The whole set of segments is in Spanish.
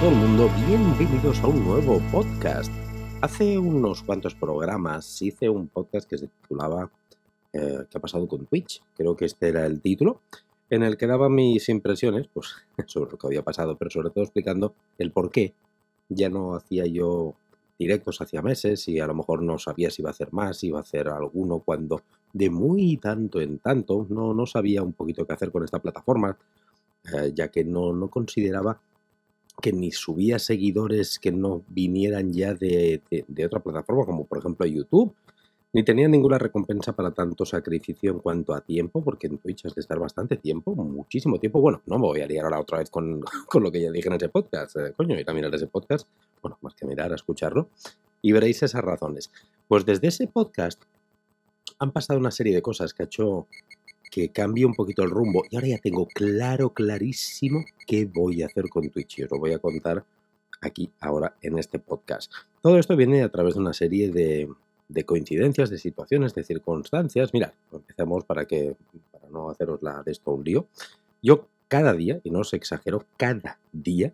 todo el mundo, bienvenidos a un nuevo podcast. Hace unos cuantos programas hice un podcast que se titulaba eh, ¿Qué ha pasado con Twitch? Creo que este era el título, en el que daba mis impresiones pues, sobre lo que había pasado, pero sobre todo explicando el por qué ya no hacía yo directos hacía meses y a lo mejor no sabía si iba a hacer más, si iba a hacer alguno, cuando de muy tanto en tanto no, no sabía un poquito qué hacer con esta plataforma, eh, ya que no, no consideraba que ni subía seguidores que no vinieran ya de, de, otra plataforma, como por ejemplo YouTube, ni tenía ninguna recompensa para tanto sacrificio en cuanto a tiempo, porque en Twitch has de estar bastante tiempo, muchísimo tiempo. Bueno, no me voy a liar ahora otra vez con, con lo que ya dije en ese podcast. Eh, coño, ir a mirar ese podcast, bueno, más que mirar, a escucharlo, y veréis esas razones. Pues desde ese podcast han pasado una serie de cosas que ha hecho que cambie un poquito el rumbo y ahora ya tengo claro, clarísimo qué voy a hacer con Twitch y os lo voy a contar aquí ahora en este podcast. Todo esto viene a través de una serie de, de coincidencias, de situaciones, de circunstancias. Mirad, empecemos para que para no haceros la de esto un lío. Yo cada día, y no os exagero, cada día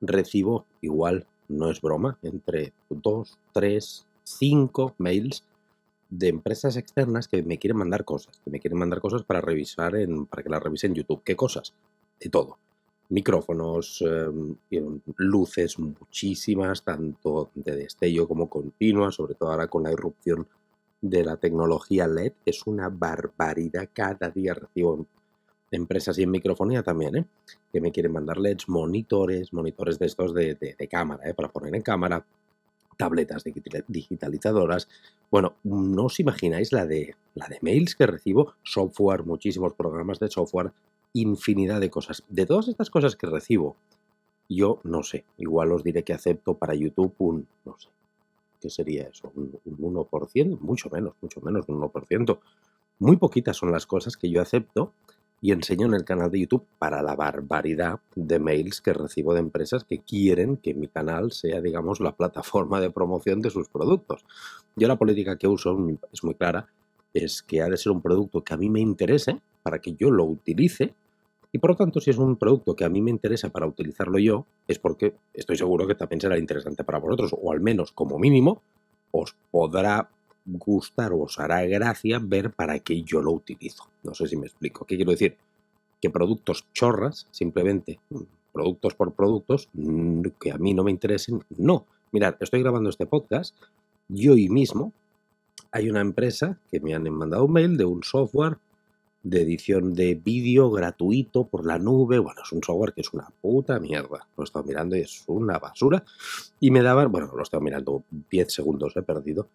recibo igual, no es broma, entre dos, tres, cinco mails de empresas externas que me quieren mandar cosas, que me quieren mandar cosas para revisar en, para que las revise en YouTube. ¿Qué cosas? De todo. Micrófonos, em, luces muchísimas, tanto de destello como continua, sobre todo ahora con la irrupción de la tecnología LED, es una barbaridad. Cada día recibo empresas y en microfonía también, ¿eh? que me quieren mandar LEDs, monitores, monitores de estos de, de cámara, ¿eh? para poner en cámara, tabletas digitalizadoras. Bueno, no os imagináis la de, la de mails que recibo, software, muchísimos programas de software, infinidad de cosas. De todas estas cosas que recibo, yo no sé, igual os diré que acepto para YouTube un, no sé, ¿qué sería eso? Un, un 1%, mucho menos, mucho menos, un 1%. Muy poquitas son las cosas que yo acepto y enseño en el canal de YouTube para la barbaridad de mails que recibo de empresas que quieren que mi canal sea, digamos, la plataforma de promoción de sus productos. Yo la política que uso es muy clara, es que ha de ser un producto que a mí me interese para que yo lo utilice y por lo tanto, si es un producto que a mí me interesa para utilizarlo yo, es porque estoy seguro que también será interesante para vosotros, o al menos como mínimo os podrá gustar o os hará gracia ver para qué yo lo utilizo. No sé si me explico. ¿Qué quiero decir? Que productos chorras, simplemente mm, productos por productos, mm, que a mí no me interesen, no. Mirad, estoy grabando este podcast y hoy mismo hay una empresa que me han mandado un mail de un software de edición de vídeo gratuito por la nube. Bueno, es un software que es una puta mierda. Lo he estado mirando y es una basura. Y me daban, bueno, lo he estado mirando 10 segundos, he perdido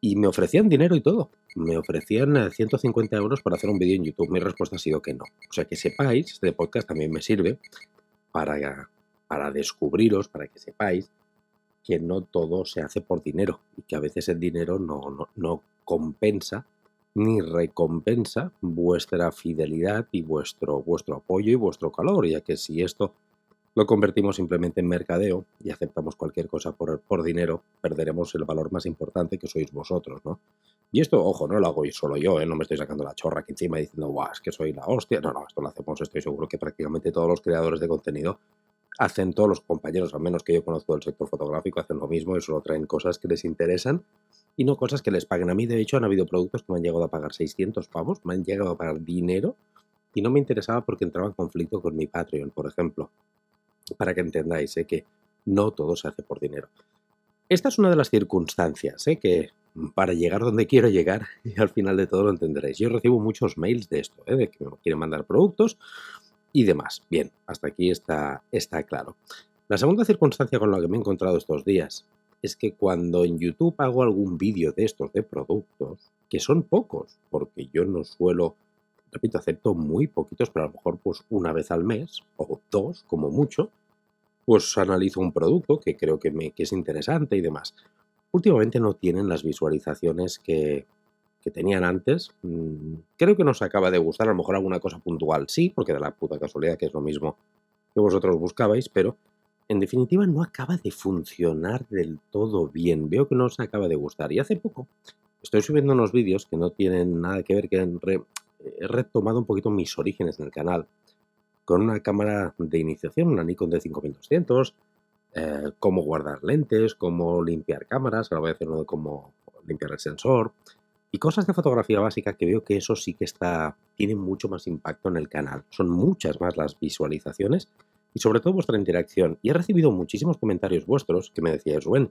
y me ofrecían dinero y todo. Me ofrecían 150 eh, euros para hacer un vídeo en YouTube. Mi respuesta ha sido que no. O sea, que sepáis, este podcast también me sirve para, para descubriros, para que sepáis que no todo se hace por dinero y que a veces el dinero no, no, no compensa ni recompensa vuestra fidelidad y vuestro, vuestro apoyo y vuestro calor, ya que si esto lo convertimos simplemente en mercadeo y aceptamos cualquier cosa por, dinero, perderemos el valor más importante que sois vosotros, ¿no? Y esto, ojo, no lo hago solo yo, ¿eh? no me estoy sacando la chorra aquí encima diciendo, guau, es que soy la hostia. No, no, esto lo hacemos, estoy seguro que prácticamente todos los creadores de contenido hacen, todos los compañeros, al menos que yo conozco del sector fotográfico, hacen lo mismo y solo traen cosas que les interesan y no cosas que les paguen. A mí, de hecho, han habido productos que me han llegado a pagar 600 pavos, me han llegado a pagar dinero y no me interesaba porque entraba en conflicto con mi Patreon, por ejemplo para que entendáis ¿eh? que no todo se hace por dinero. Esta es una de las circunstancias ¿eh? que para llegar donde quiero llegar, y al final de todo lo entenderéis. Yo recibo muchos mails de esto, ¿eh? de que me quieren mandar productos y demás. Bien, hasta aquí está, está claro. La segunda circunstancia con la que me he encontrado estos días es que cuando en YouTube hago algún vídeo de estos de productos, que son pocos, porque yo no suelo repito, acepto muy poquitos, pero a lo mejor pues una vez al mes o dos como mucho, pues analizo un producto que creo que, me, es interesante y demás. Últimamente no tienen las visualizaciones que, tenían antes. Mm, creo que nos acaba de gustar, a lo mejor alguna cosa puntual sí, porque de la puta casualidad que es lo mismo que vosotros buscabais, pero en definitiva no acaba de funcionar del todo bien. Veo que no os acaba de gustar. Y hace poco estoy subiendo unos vídeos que no tienen nada que ver, que he retomado un poquito mis orígenes en el canal con una cámara de iniciación, una Nikon D5200, eh, cómo guardar lentes, cómo limpiar cámaras, ahora voy a hacer uno de cómo limpiar el sensor, y cosas de fotografía básica que veo que eso sí que está, tiene mucho más impacto en el canal. Son muchas más las visualizaciones y sobre todo vuestra interacción. Y he recibido muchísimos comentarios vuestros que me decíais, Rubén,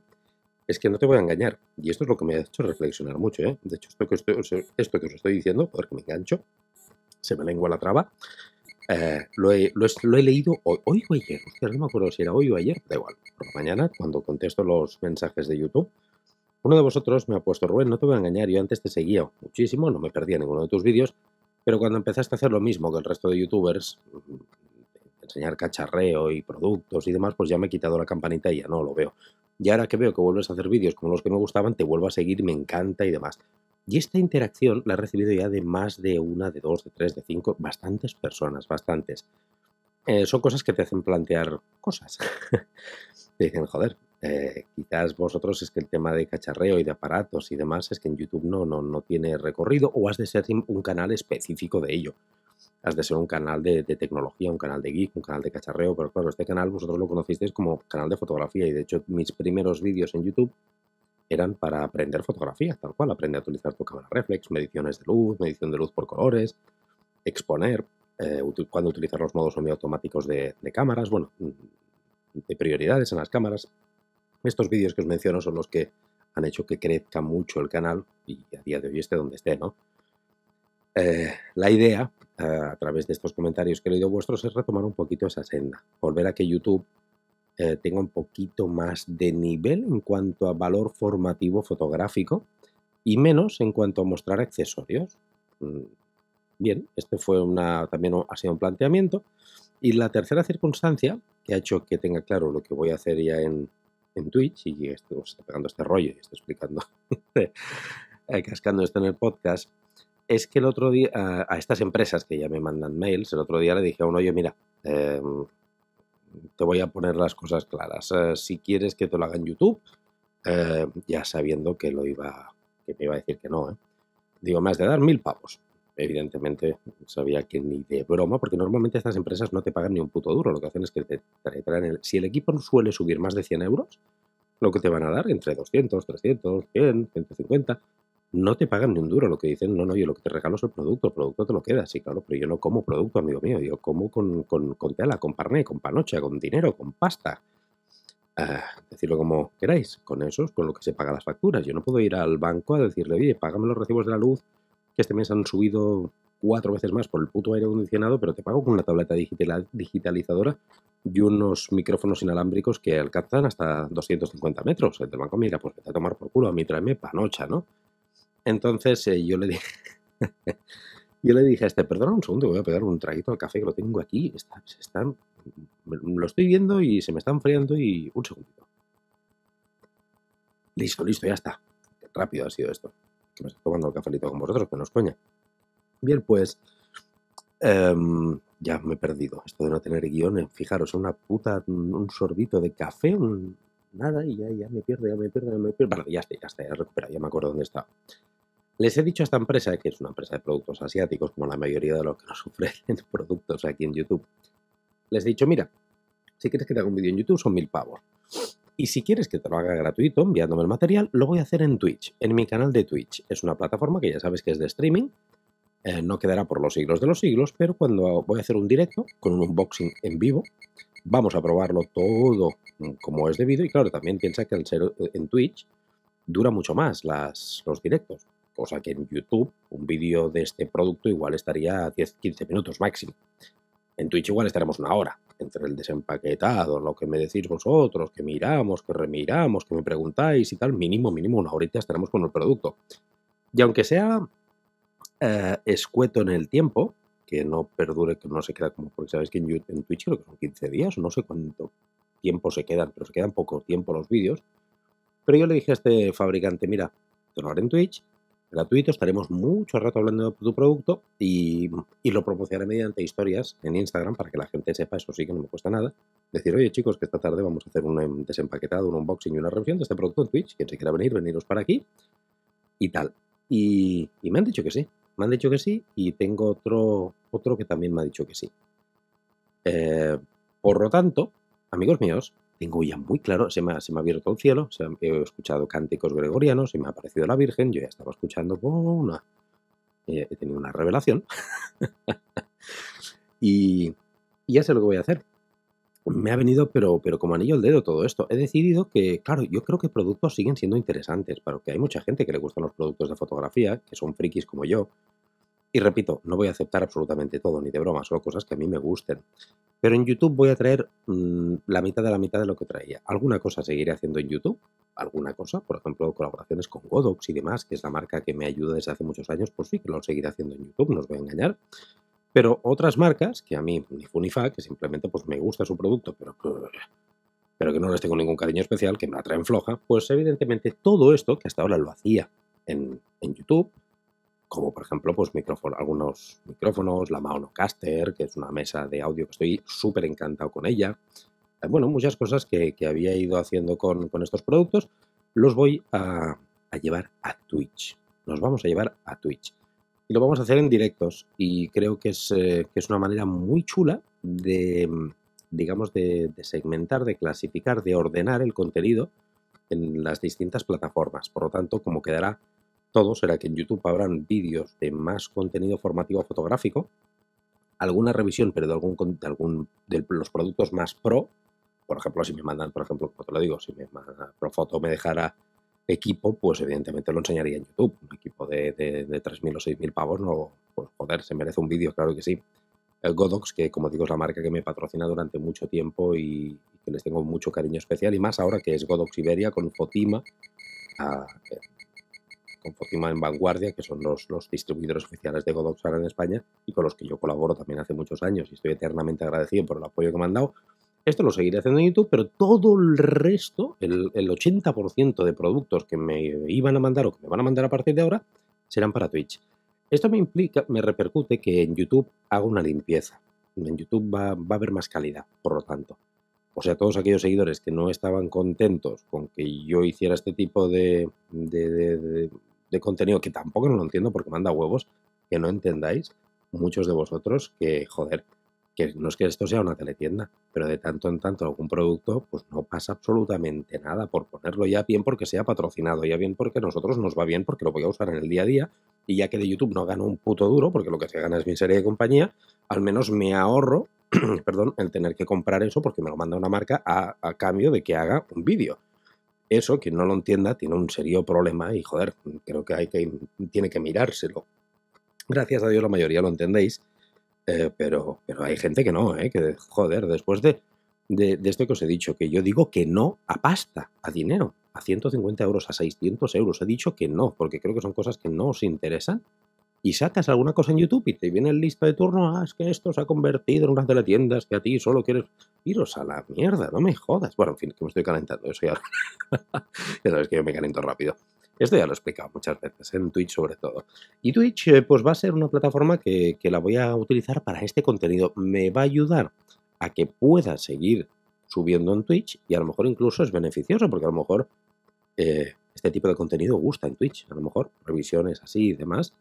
es que no te voy a engañar. Y esto es lo que me ha hecho reflexionar mucho. ¿eh? De hecho, esto que, esto que os estoy diciendo, porque me engancho, se me lengua la traba, eh, lo, he, leído hoy, hoy, o ayer, no me acuerdo si era hoy o ayer, da igual, por mañana, cuando contesto los mensajes de YouTube. Uno de vosotros me ha puesto, Rubén, no te voy a engañar, yo antes te seguía muchísimo, no me perdía ninguno de tus vídeos, pero cuando empezaste a hacer lo mismo que el resto de youtubers, mm, enseñar cacharreo y productos y demás, pues ya me he quitado la campanita y ya no lo veo. Y ahora que veo que vuelves a hacer vídeos como los que me gustaban, te vuelvo a seguir, me encanta y demás. Y esta interacción la he recibido ya de más de una, de dos, de tres, de cinco, bastantes personas, bastantes. Eh, son cosas que te hacen plantear cosas. te dicen, joder, eh, quizás vosotros es que el tema de cacharreo y de aparatos y demás es que en YouTube no, no, no tiene recorrido o has de ser un canal específico de ello. Has de ser un canal de, de, tecnología, un canal de geek, un canal de cacharreo, pero claro, este canal vosotros lo conocisteis como canal de fotografía y de hecho mis primeros vídeos en YouTube eran para aprender fotografía, tal cual, aprender a utilizar tu cámara reflex, mediciones de luz, medición de luz por colores, exponer, eh, cuando utilizar los modos semiautomáticos de, de cámaras, bueno, mm, de prioridades en las cámaras. Estos vídeos que os menciono son los que han hecho que crezca mucho el canal y a día de hoy esté donde esté, ¿no? Eh, la idea, eh, a través de estos comentarios que he leído vuestros, es retomar un poquito esa senda, volver a que YouTube eh, tenga un poquito más de nivel en cuanto a valor formativo fotográfico y menos en cuanto a mostrar accesorios. Mm, bien, este fue una, también ha sido un planteamiento. Y la tercera circunstancia que ha hecho que tenga claro lo que voy a hacer ya en, en Twitch y estoy pegando este rollo y estoy explicando, eh, cascando esto en el podcast, es que el otro día a, estas empresas que ya me mandan mails, el otro día le dije a uno, oye, mira, em, te voy a poner las cosas claras. Eh, si quieres que te lo haga en YouTube, eh, ya sabiendo que lo iba, que me iba a decir que no. ¿eh? Digo, más de dar mil pavos. Evidentemente sabía que ni de broma, porque normalmente estas empresas no te pagan ni un puto duro. Lo que hacen es que te traen el... Si el equipo suele subir más de 100 euros, lo que te van a dar entre 200, 300, 100, 150, no te pagan ni un duro. Lo que dicen, no, no, yo lo que te regalo es el producto, el producto te lo queda, sí, claro, pero yo no como producto, amigo mío, yo como con, con, con tela, con parné, con panocha, con dinero, con pasta. Ah, decirlo como queráis, con eso es con lo que se paga las facturas. Yo no puedo ir al banco a decirle, oye, págame los recibos de la luz, que este mes han subido cuatro veces más por el puto aire acondicionado, pero te pago con una tableta digital, digitalizadora y unos micrófonos inalámbricos que alcanzan hasta 250 metros. El del banco, mira, pues vete a tomar por culo, a mí tráeme panocha, ¿no? Entonces eh, yo le dije, yo le dije a este, perdona un segundo, voy a pegar un traguito al café que lo tengo aquí, está, lo estoy viendo y se me está enfriando y un segundito. Listo, listo, ya está. Qué rápido ha sido esto. Que me estoy tomando el cafelito con vosotros, que no es coña. Bien, pues em, ya me he perdido. Esto de no tener guion, fijaros, una puta, un sorbito de café, nada, y ya, ya me pierdo, ya me pierdo, ya me pierdo. Vale, ya está, ya está, ya he ya me acuerdo dónde está. Les he dicho a esta empresa, que es una empresa de productos asiáticos, como la mayoría de los que nos ofrecen productos aquí en YouTube, les he dicho, mira, si quieres que te haga un vídeo en YouTube son mil pavos. Y si quieres que te lo haga gratuito enviándome el material, lo voy a hacer en Twitch, en mi canal de Twitch. Es una plataforma que ya sabes que es de streaming, eh, no quedará por los siglos de los siglos, pero cuando voy a hacer un directo con un unboxing en vivo, vamos a probarlo todo como es debido y claro, también piensa que al ser eh, en Twitch dura mucho más las, los directos cosa que en YouTube un vídeo de este producto igual estaría 10-15 minutos máximo. En Twitch igual estaremos una hora, entre el desempaquetado, lo que me decís vosotros, que miramos, que remiramos, que me preguntáis y tal, mínimo, mínimo una horita estaremos con el producto. Y aunque sea eh, escueto en el tiempo, que no perdure, que no se queda como, porque sabéis que en, en Twitch creo que son 15 días, no sé cuánto tiempo se quedan, pero se quedan poco tiempo los vídeos. Pero yo le dije a este fabricante, mira, te lo haré en Twitch, gratuito, estaremos mucho rato hablando de tu producto y, lo promocionaré mediante historias en Instagram para que la gente sepa, eso sí que no me cuesta nada, decir, oye chicos, que esta tarde vamos a hacer un em, desempaquetado, un unboxing y una revisión de este producto en Twitch, quien se quiera venir, veniros para aquí y tal. Y, me han dicho que sí, me han dicho que sí y tengo otro, otro que también me ha dicho que sí. Eh, por lo tanto, amigos míos, tengo ya muy claro, se me, ha, se me ha abierto el cielo, se he escuchado cánticos gregorianos, se me ha aparecido la Virgen, yo ya estaba escuchando una, he tenido una revelación y, ya sé lo que voy a hacer. Me ha venido, pero, pero como anillo al dedo todo esto. He decidido que, claro, yo creo que productos siguen siendo interesantes, porque hay mucha gente que le gustan los productos de fotografía, que son frikis como yo, y repito, no voy a aceptar absolutamente todo, ni de broma, solo cosas que a mí me gusten. Pero en YouTube voy a traer mm, la mitad de la mitad de lo que traía. Alguna cosa seguiré haciendo en YouTube, alguna cosa, por ejemplo, colaboraciones con Godox y demás, que es la marca que me ayuda desde hace muchos años, pues sí que lo seguiré haciendo en YouTube, no os voy a engañar. Pero otras marcas, que a mí ni fu ni fa, que simplemente pues me gusta su producto, pero que, pero que no les tengo ningún cariño especial, que me la traen floja, pues evidentemente todo esto, que hasta ahora lo hacía en, en YouTube, como por ejemplo pues micrófono, algunos micrófonos, la Maonocaster, que es una mesa de audio que estoy súper encantado con ella. Eh, bueno, muchas cosas que, había ido haciendo con, estos productos, los voy a, llevar a Twitch. Los vamos a llevar a Twitch. Y lo vamos a hacer en directos. Y creo que es, eh, que es una manera muy chula de, digamos, de, de segmentar, de clasificar, de ordenar el contenido en las distintas plataformas. Por lo tanto, como quedará todo será que en YouTube habrán vídeos de más contenido formativo fotográfico, alguna revisión, pero de algún, de algún de los productos más pro. Por ejemplo, si me mandan, por ejemplo, como te lo digo, si me manda Profoto me dejara equipo, pues evidentemente lo enseñaría en YouTube. Un equipo de, de, 3.000 o 6.000 pavos, no, pues joder, se merece un vídeo, claro que sí. El Godox, que como digo es la marca que me patrocina durante mucho tiempo y, que les tengo mucho cariño especial, y más ahora que es Godox Iberia con Fotima, con en Vanguardia, que son los, los distribuidores oficiales de Godox en España y con los que yo colaboro también hace muchos años y estoy eternamente agradecido por el apoyo que me han dado. Esto lo seguiré haciendo en YouTube, pero todo el resto, el, el 80% de productos que me iban a mandar o que me van a mandar a partir de ahora, serán para Twitch. Esto me implica, me repercute que en YouTube hago una limpieza. En YouTube va, va a haber más calidad, por lo tanto. O sea, todos aquellos seguidores que no estaban contentos con que yo hiciera este tipo de, de contenido que tampoco no lo entiendo porque manda huevos, que no entendáis, muchos de vosotros, que joder, que no es que esto sea una teletienda, pero de tanto en tanto algún producto, pues no pasa absolutamente nada por ponerlo ya bien porque sea patrocinado, ya bien porque a nosotros nos va bien porque lo voy a usar en el día a día y ya que de YouTube no gano un puto duro porque lo que se gana es mi serie de compañía, al menos me ahorro, perdón, el tener que comprar eso porque me lo manda una marca a, a cambio de que haga un vídeo eso, quien no lo entienda, tiene un serio problema y, joder, creo que, hay que tiene que mirárselo. Gracias a Dios la mayoría lo entendéis, eh, pero, pero hay gente que no, ¿eh? que, joder, después de, de, esto que os he dicho, que yo digo que no a pasta, a dinero, a 150 euros, a 600 euros, he dicho que no, porque creo que son cosas que no os interesan y sacas alguna cosa en YouTube y te viene el lista de turno, ah, es que esto se ha convertido en una de las tiendas que a ti solo quieres iros a la mierda, no me jodas. Bueno, en fin, que me estoy calentando, eso ya, ya sabes que yo me caliento rápido. Esto ya lo he explicado muchas veces, en Twitch sobre todo. Y Twitch, eh, pues va a ser una plataforma que, que la voy a utilizar para este contenido. Me va a ayudar a que pueda seguir subiendo en Twitch y a lo mejor incluso es beneficioso porque a lo mejor eh, este tipo de contenido gusta en Twitch. A lo mejor revisiones así y demás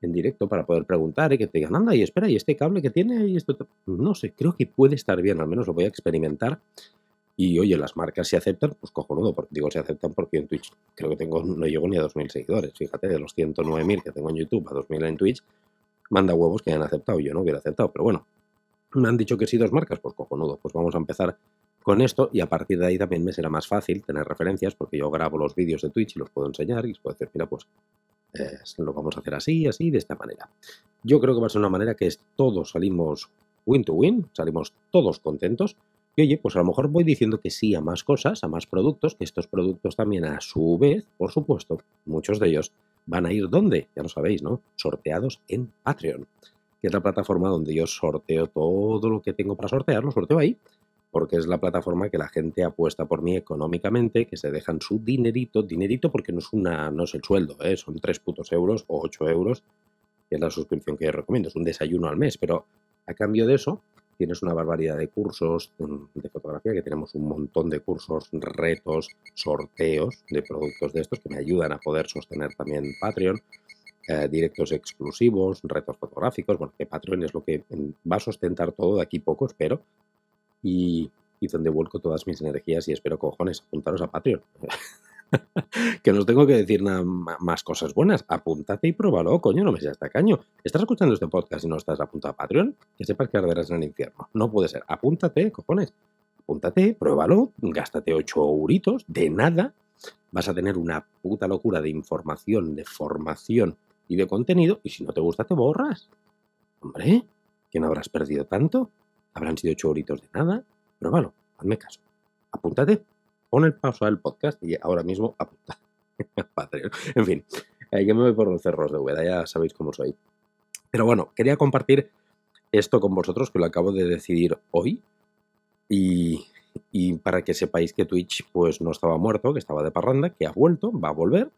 en directo para poder preguntar y que te digan, anda, y espera, y este cable que tiene, y esto, no sé, creo que puede estar bien, al menos lo voy a experimentar. Y oye, las marcas se aceptan, pues cojonudo, porque digo se aceptan porque en Twitch creo que tengo, no llego ni a 2.000 seguidores. Fíjate, de los 109.000 que tengo en YouTube a 2.000 en Twitch, manda huevos que han aceptado. Yo no hubiera aceptado, pero bueno, me han dicho que sí dos marcas, pues cojonudo. Pues vamos a empezar con esto y a partir de ahí también me será más fácil tener referencias porque yo grabo los vídeos de Twitch y los puedo enseñar y les puedo decir, mira, pues lo vamos a hacer así, así, de esta manera. Yo creo que va a ser una manera que es, todos salimos win to win, salimos todos contentos. Y oye, pues a lo mejor voy diciendo que sí a más cosas, a más productos, que estos productos también a su vez, por supuesto, muchos de ellos van a ir donde, ya lo sabéis, ¿no? Sorteados en Patreon, que es la plataforma donde yo sorteo todo lo que tengo para sortear, lo sorteo ahí porque es la plataforma que la gente apuesta por mí económicamente, que se dejan su dinerito, dinerito porque no es una, no es el sueldo, ¿eh? son 3 putos euros o 8 euros, que es la suscripción que yo recomiendo, es un desayuno al mes, pero a cambio de eso tienes una barbaridad de cursos mm, de fotografía, que tenemos un montón de cursos, retos, sorteos de productos de estos que me ayudan a poder sostener también Patreon. Eh, directos exclusivos, retos fotográficos, bueno, que Patreon es lo que mm, va a sustentar todo de aquí poco, espero, y, y donde vuelco todas mis energías y espero, cojones, apuntaros a Patreon. que no os tengo que decir nada más cosas buenas. Apúntate y pruébalo, coño, no me seas tacaño. ¿Estás escuchando este podcast y no estás apuntado a Patreon? Que sepas que arderás en el infierno. No puede ser. Apúntate, cojones. Apúntate, pruébalo, gástate 8 euritos, de nada. Vas a tener una puta locura de información, de formación y de contenido. Y si no te gusta, te borras. Hombre, ¿que no habrás perdido tanto? Habrán sido 8 euritos de nada. Pruébalo, hazme caso. Apúntate pon el pausa del podcast y ahora mismo apunta. En fin, eh, que me voy por los cerros de Ueda, ya sabéis cómo soy. Pero bueno, quería compartir esto con vosotros, que lo acabo de decidir hoy. Y, y, para que sepáis que Twitch pues no estaba muerto, que estaba de parranda, que ha vuelto, va a volver.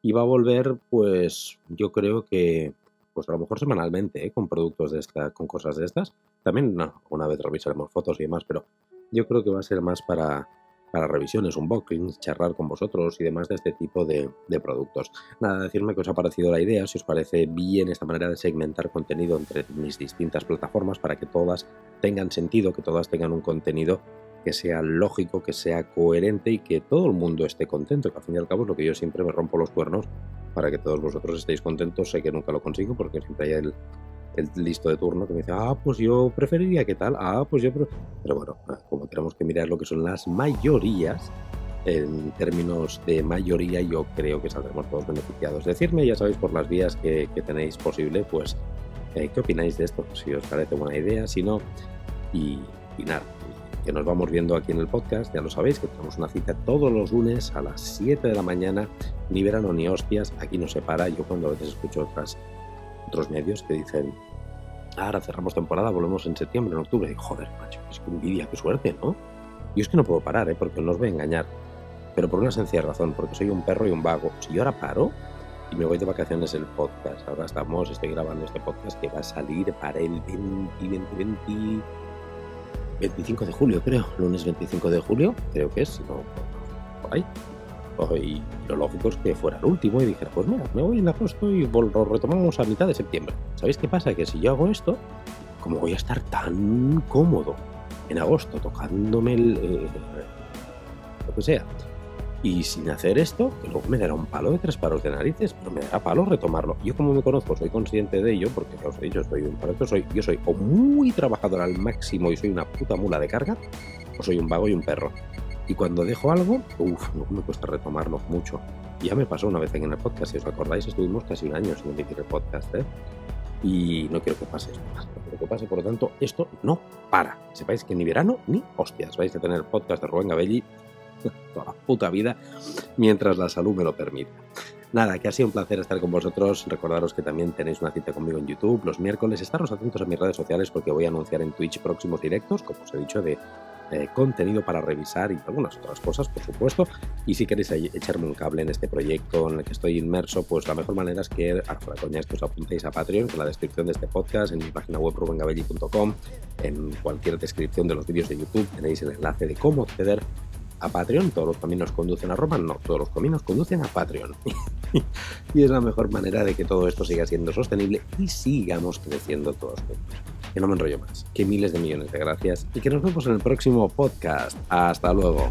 Y va a volver, pues, yo creo que, pues a lo mejor semanalmente, ¿eh? con productos de esta, con cosas de estas. También una vez revisaremos fotos y demás, pero yo creo que va a ser más para, para revisiones, unboxings, charlar con vosotros y demás de este tipo de, productos. Nada, decirme que os ha parecido la idea, si os parece bien esta manera de segmentar contenido entre mis distintas plataformas para que todas tengan sentido, que todas tengan un contenido que sea lógico, que sea coherente y que todo el mundo esté contento, que al fin y al cabo es lo que yo siempre me rompo los cuernos para que todos vosotros estéis contentos. Sé que nunca lo consigo porque siempre hay el, el listo de turno que me dice, ah, pues yo preferiría qué tal, ah, pues yo... Pero bueno, como tenemos que mirar lo que son las mayorías, en términos de mayoría yo creo que saldremos todos beneficiados. Decirme, ya sabéis, por las vías que, tenéis posible, pues, eh, ¿qué opináis de esto? Si os parece buena idea, si no, y, y nada, que nos vamos viendo aquí en el podcast, ya lo sabéis, que tenemos una cita todos los lunes a las 7 de la mañana, ni verano ni hostias, aquí no se para, yo cuando a veces escucho otras, otros medios que dicen ahora cerramos temporada, volvemos en septiembre, en octubre. Y joder, macho, es que envidia, qué suerte, ¿no? Y es que no puedo parar, ¿eh? porque no os voy a engañar. Pero por una sencilla razón, porque soy un perro y un vago. Si yo ahora paro y me voy de vacaciones el podcast, ahora estamos, estoy grabando este podcast que va a salir para el 20, 20, 25 de julio, creo. Lunes 25 de julio, creo que es, si no, ahí. Y lo lógico es que fuera el último y dijera, pues mira, me voy en agosto y lo retomamos a mitad de septiembre. ¿Sabéis qué pasa? Que si yo hago esto, como voy a estar tan cómodo en agosto tocándome el, eh, lo que sea, y sin hacer esto, que luego me dará un palo de tres palos de narices, pero me dará palo retomarlo. Yo como me conozco, soy consciente de ello, porque ya os he dicho, soy un palo, soy, yo soy o muy trabajador al máximo y soy una puta mula de carga, o soy un vago y un perro. Y cuando dejo algo, uff, no me cuesta retomarlo mucho. Ya me pasó una vez en el podcast, si os acordáis, estuvimos casi un año sin emitir el podcast, ¿eh? Y no quiero que pase esto más. No quiero que pase, por lo tanto, esto no para. Sepáis que ni verano ni hostias. Vais a tener el podcast de Rubén Gabelli toda la puta vida mientras la salud me lo permita. Nada, que ha sido un placer estar con vosotros. Recordaros que también tenéis una cita conmigo en YouTube los miércoles. Estaros atentos a mis redes sociales porque voy a anunciar en Twitch próximos directos, como os he dicho, de eh, contenido para revisar y algunas otras cosas, por supuesto. Y si queréis echarme un cable en este proyecto en el que estoy inmerso, pues la mejor manera es que, a la coña, es os apuntéis a Patreon, en la descripción de este podcast, en mi página web rubengabelli.com, en cualquier descripción de los vídeos de YouTube tenéis el enlace de cómo acceder a Patreon. Todos los caminos conducen a Roma, no, todos los caminos conducen a Patreon. y es la mejor manera de que todo esto siga siendo sostenible y sigamos creciendo todos juntos. Que no me enrollo más. Que miles de millones de gracias y que nos vemos en el próximo podcast. Hasta luego.